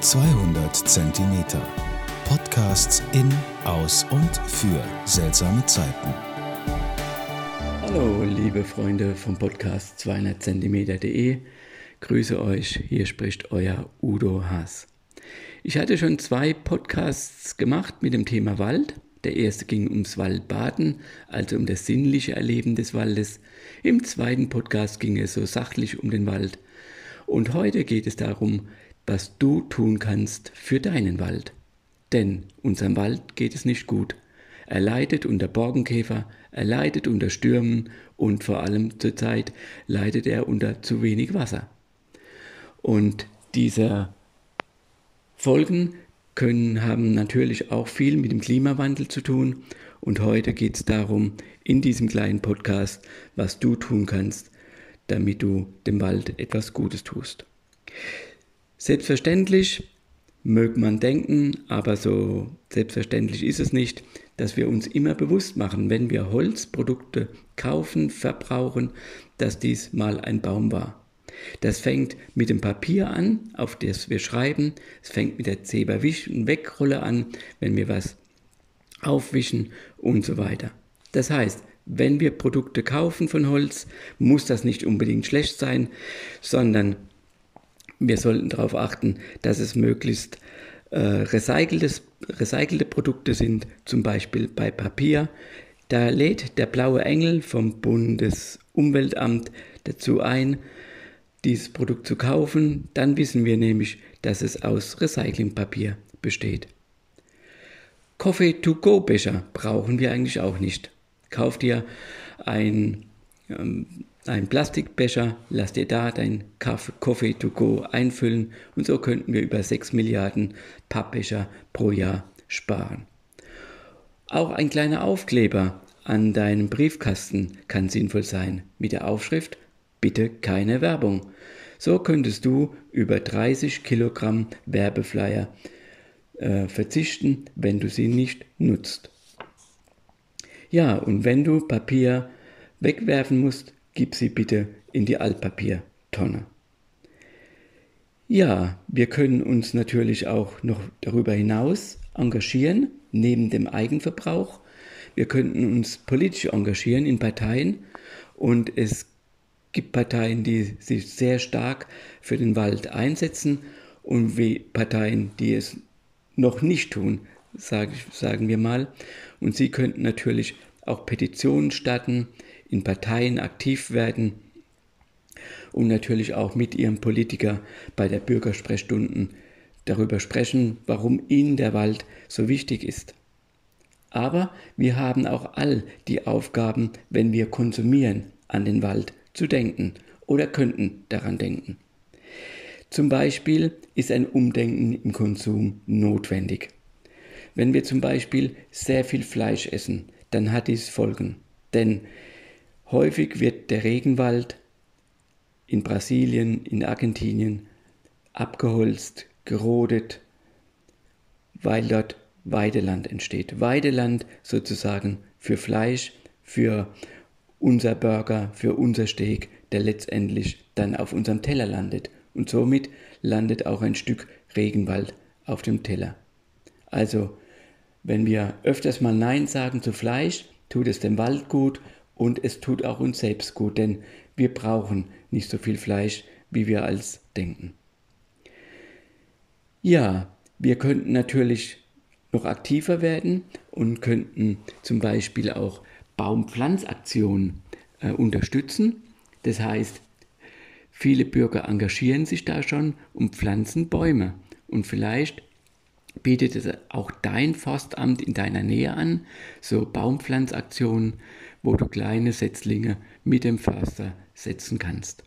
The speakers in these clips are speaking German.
200 Zentimeter. Podcasts in, aus und für seltsame Zeiten. Hallo, liebe Freunde vom Podcast 200 Zentimeter.de. Grüße euch, hier spricht euer Udo Haas. Ich hatte schon zwei Podcasts gemacht mit dem Thema Wald. Der erste ging ums Waldbaden, also um das sinnliche Erleben des Waldes. Im zweiten Podcast ging es so sachlich um den Wald. Und heute geht es darum, was du tun kannst für deinen Wald. Denn unserem Wald geht es nicht gut. Er leidet unter Borkenkäfer, er leidet unter Stürmen und vor allem zurzeit leidet er unter zu wenig Wasser. Und diese Folgen können, haben natürlich auch viel mit dem Klimawandel zu tun. Und heute geht es darum, in diesem kleinen Podcast, was du tun kannst, damit du dem Wald etwas Gutes tust. Selbstverständlich mögt man denken, aber so selbstverständlich ist es nicht, dass wir uns immer bewusst machen, wenn wir Holzprodukte kaufen, verbrauchen, dass dies mal ein Baum war. Das fängt mit dem Papier an, auf das wir schreiben. Es fängt mit der Zeberwisch- und Wegrolle an, wenn wir was aufwischen und so weiter. Das heißt, wenn wir Produkte kaufen von Holz, muss das nicht unbedingt schlecht sein, sondern wir sollten darauf achten, dass es möglichst äh, recycelte Produkte sind, zum Beispiel bei Papier. Da lädt der blaue Engel vom Bundesumweltamt dazu ein, dieses Produkt zu kaufen, dann wissen wir nämlich, dass es aus Recyclingpapier besteht. Coffee-to-go-Becher brauchen wir eigentlich auch nicht. Kauf dir ein, ähm, ein Plastikbecher, lass dir da dein Coffee-to-go einfüllen und so könnten wir über 6 Milliarden Pappbecher pro Jahr sparen. Auch ein kleiner Aufkleber an deinem Briefkasten kann sinnvoll sein mit der Aufschrift Bitte keine Werbung. So könntest du über 30 Kilogramm Werbeflyer äh, verzichten, wenn du sie nicht nutzt. Ja, und wenn du Papier wegwerfen musst, gib sie bitte in die Altpapiertonne. Ja, wir können uns natürlich auch noch darüber hinaus engagieren, neben dem Eigenverbrauch. Wir könnten uns politisch engagieren in Parteien und es gibt Parteien, die sich sehr stark für den Wald einsetzen und wie Parteien, die es noch nicht tun, sag, sagen wir mal. Und sie könnten natürlich auch Petitionen starten, in Parteien aktiv werden und natürlich auch mit ihrem Politiker bei der Bürgersprechstunden darüber sprechen, warum ihnen der Wald so wichtig ist. Aber wir haben auch all die Aufgaben, wenn wir konsumieren, an den Wald zu denken oder könnten daran denken. Zum Beispiel ist ein Umdenken im Konsum notwendig. Wenn wir zum Beispiel sehr viel Fleisch essen, dann hat dies Folgen. Denn häufig wird der Regenwald in Brasilien, in Argentinien abgeholzt, gerodet, weil dort Weideland entsteht. Weideland sozusagen für Fleisch, für unser Burger, für unser Steak, der letztendlich dann auf unserem Teller landet. Und somit landet auch ein Stück Regenwald auf dem Teller. Also, wenn wir öfters mal Nein sagen zu Fleisch, tut es dem Wald gut und es tut auch uns selbst gut, denn wir brauchen nicht so viel Fleisch, wie wir als denken. Ja, wir könnten natürlich noch aktiver werden und könnten zum Beispiel auch Baumpflanzaktionen äh, unterstützen. Das heißt, viele Bürger engagieren sich da schon und pflanzen Bäume. Und vielleicht bietet es auch dein Forstamt in deiner Nähe an, so Baumpflanzaktionen, wo du kleine Setzlinge mit dem Förster setzen kannst.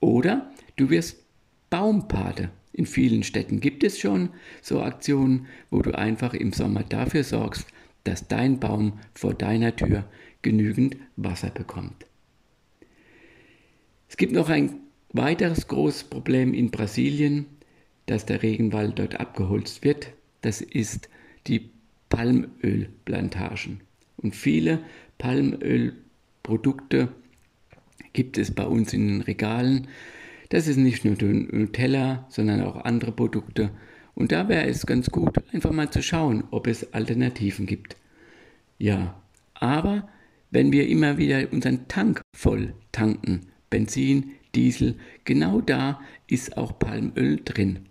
Oder du wirst Baumpate. In vielen Städten gibt es schon so Aktionen, wo du einfach im Sommer dafür sorgst, dass dein Baum vor deiner Tür genügend Wasser bekommt. Es gibt noch ein weiteres großes Problem in Brasilien, dass der Regenwald dort abgeholzt wird. Das ist die Palmölplantagen. Und viele Palmölprodukte gibt es bei uns in den Regalen. Das ist nicht nur Nutella, sondern auch andere Produkte. Und da wäre es ganz gut, einfach mal zu schauen, ob es Alternativen gibt. Ja, aber wenn wir immer wieder unseren Tank voll tanken, Benzin, Diesel, genau da ist auch Palmöl drin.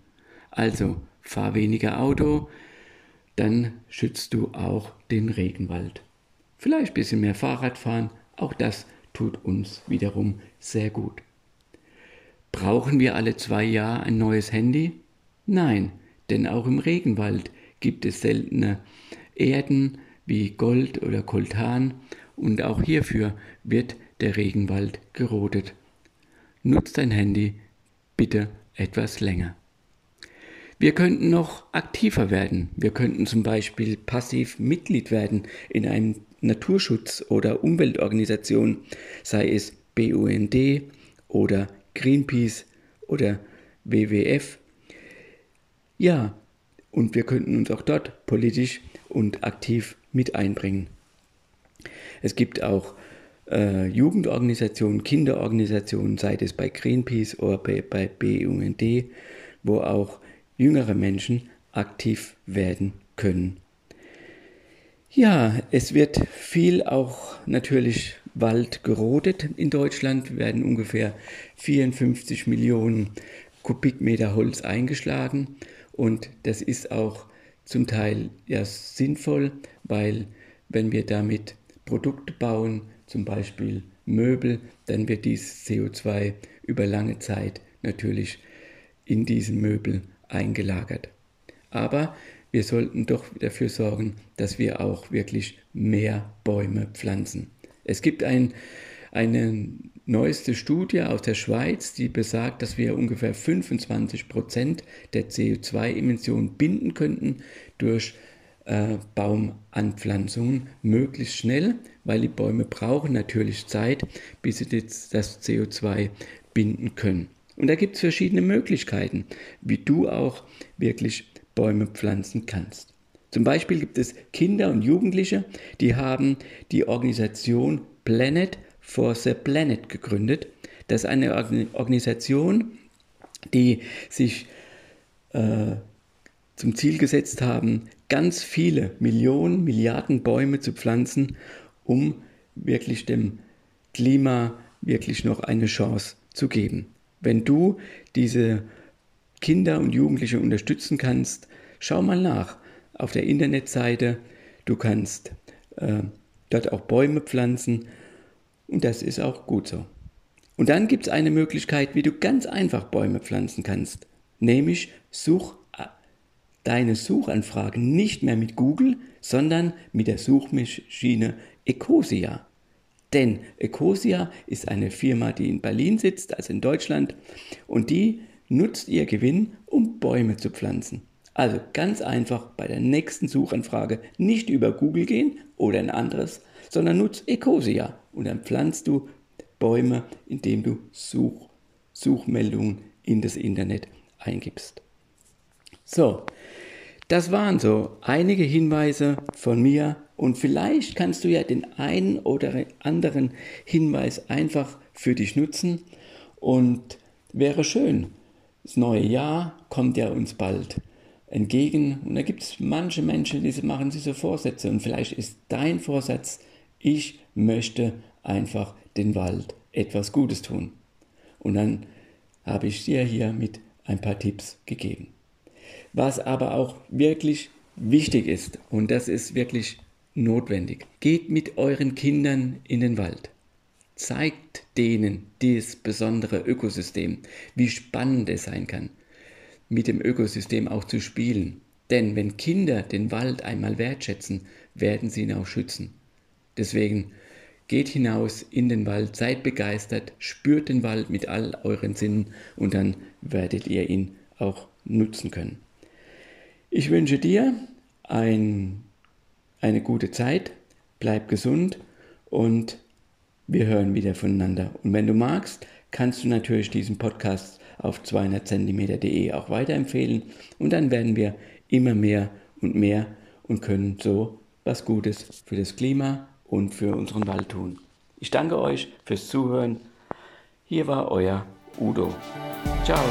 Also fahr weniger Auto, dann schützt du auch den Regenwald. Vielleicht ein bisschen mehr Fahrrad fahren, auch das tut uns wiederum sehr gut. Brauchen wir alle zwei Jahre ein neues Handy? Nein, denn auch im Regenwald gibt es seltene Erden wie Gold oder Koltan und auch hierfür wird der Regenwald gerodet. Nutzt dein Handy bitte etwas länger. Wir könnten noch aktiver werden. Wir könnten zum Beispiel passiv Mitglied werden in einem Naturschutz- oder Umweltorganisation, sei es BUND oder Greenpeace oder WWF. Ja, und wir könnten uns auch dort politisch und aktiv mit einbringen. Es gibt auch äh, Jugendorganisationen, Kinderorganisationen, sei es bei Greenpeace oder bei, bei BUND, wo auch jüngere Menschen aktiv werden können. Ja, es wird viel auch natürlich Wald gerodet in Deutschland. Werden ungefähr 54 Millionen Kubikmeter Holz eingeschlagen und das ist auch zum Teil ja sinnvoll, weil wenn wir damit Produkte bauen, zum Beispiel Möbel, dann wird dieses CO2 über lange Zeit natürlich in diesen Möbel eingelagert. Aber wir sollten doch dafür sorgen, dass wir auch wirklich mehr Bäume pflanzen. Es gibt ein, eine neueste Studie aus der Schweiz, die besagt, dass wir ungefähr 25 Prozent der CO2-Emissionen binden könnten durch äh, Baumanpflanzungen möglichst schnell, weil die Bäume brauchen natürlich Zeit, bis sie das CO2 binden können. Und da gibt es verschiedene Möglichkeiten, wie du auch wirklich Bäume pflanzen kannst. Zum Beispiel gibt es Kinder und Jugendliche, die haben die Organisation Planet for the Planet gegründet. Das ist eine Organisation, die sich äh, zum Ziel gesetzt haben, ganz viele Millionen, Milliarden Bäume zu pflanzen, um wirklich dem Klima wirklich noch eine Chance zu geben. Wenn du diese Kinder und Jugendliche unterstützen kannst, schau mal nach auf der Internetseite. Du kannst äh, dort auch Bäume pflanzen und das ist auch gut so. Und dann gibt es eine Möglichkeit, wie du ganz einfach Bäume pflanzen kannst, nämlich such äh, deine Suchanfragen nicht mehr mit Google, sondern mit der Suchmaschine Ecosia. Denn Ecosia ist eine Firma, die in Berlin sitzt, also in Deutschland, und die nutzt ihr Gewinn, um Bäume zu pflanzen. Also ganz einfach bei der nächsten Suchanfrage nicht über Google gehen oder ein anderes, sondern nutzt Ecosia und dann pflanzt du Bäume, indem du Such, Suchmeldungen in das Internet eingibst. So, das waren so einige Hinweise von mir und vielleicht kannst du ja den einen oder anderen Hinweis einfach für dich nutzen und wäre schön, das neue Jahr kommt ja uns bald entgegen und da gibt es manche Menschen, die machen sich so Vorsätze und vielleicht ist dein Vorsatz, ich möchte einfach den Wald etwas Gutes tun. Und dann habe ich dir hier mit ein paar Tipps gegeben. Was aber auch wirklich wichtig ist, und das ist wirklich notwendig, geht mit euren Kindern in den Wald. Zeigt denen dieses besondere Ökosystem, wie spannend es sein kann, mit dem Ökosystem auch zu spielen. Denn wenn Kinder den Wald einmal wertschätzen, werden sie ihn auch schützen. Deswegen geht hinaus in den Wald, seid begeistert, spürt den Wald mit all euren Sinnen und dann werdet ihr ihn auch nutzen können. Ich wünsche dir ein, eine gute Zeit, bleib gesund und wir hören wieder voneinander. Und wenn du magst, kannst du natürlich diesen Podcast auf 200cm.de auch weiterempfehlen und dann werden wir immer mehr und mehr und können so was Gutes für das Klima und für unseren Wald tun. Ich danke euch fürs Zuhören. Hier war euer Udo. Ciao.